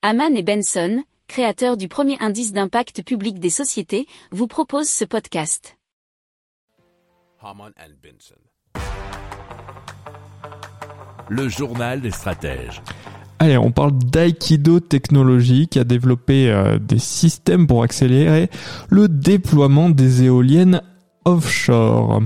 Haman et Benson, créateurs du premier indice d'impact public des sociétés, vous proposent ce podcast. Haman and Benson. Le journal des stratèges. Allez, on parle d'Aikido Technologies qui a développé euh, des systèmes pour accélérer le déploiement des éoliennes offshore.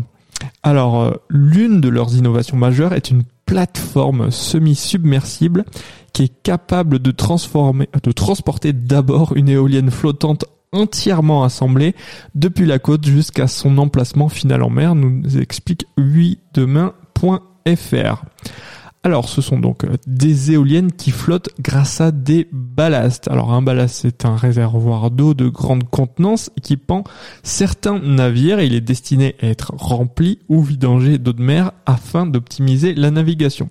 Alors, euh, l'une de leurs innovations majeures est une plateforme semi-submersible qui est capable de transformer, de transporter d'abord une éolienne flottante entièrement assemblée depuis la côte jusqu'à son emplacement final en mer, nous explique 8demain.fr. Alors, ce sont donc euh, des éoliennes qui flottent grâce à des ballasts. Alors, un ballast, c'est un réservoir d'eau de grande contenance équipant certains navires. Il est destiné à être rempli ou vidangé d'eau de mer afin d'optimiser la navigation.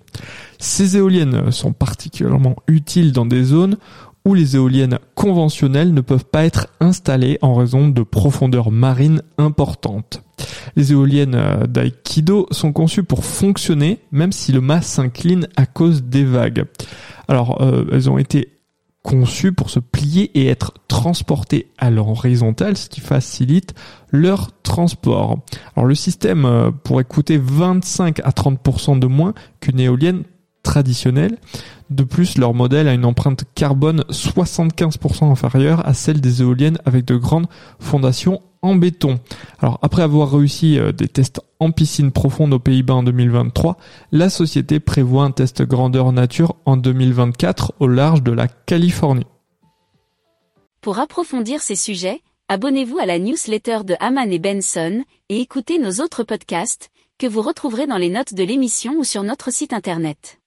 Ces éoliennes sont particulièrement utiles dans des zones où les éoliennes conventionnelles ne peuvent pas être installées en raison de profondeurs marines importantes. Les éoliennes euh, d'Aikido sont conçues pour fonctionner même si le mât s'incline à cause des vagues. Alors euh, elles ont été conçues pour se plier et être transportées à l'horizontale, ce qui facilite leur transport. Alors le système euh, pourrait coûter 25 à 30% de moins qu'une éolienne traditionnelle. De plus, leur modèle a une empreinte carbone 75% inférieure à celle des éoliennes avec de grandes fondations en béton. Alors après avoir réussi euh, des tests en piscine profonde aux Pays-Bas en 2023, la société prévoit un test grandeur nature en 2024 au large de la Californie. Pour approfondir ces sujets, abonnez-vous à la newsletter de Haman et Benson et écoutez nos autres podcasts que vous retrouverez dans les notes de l'émission ou sur notre site internet.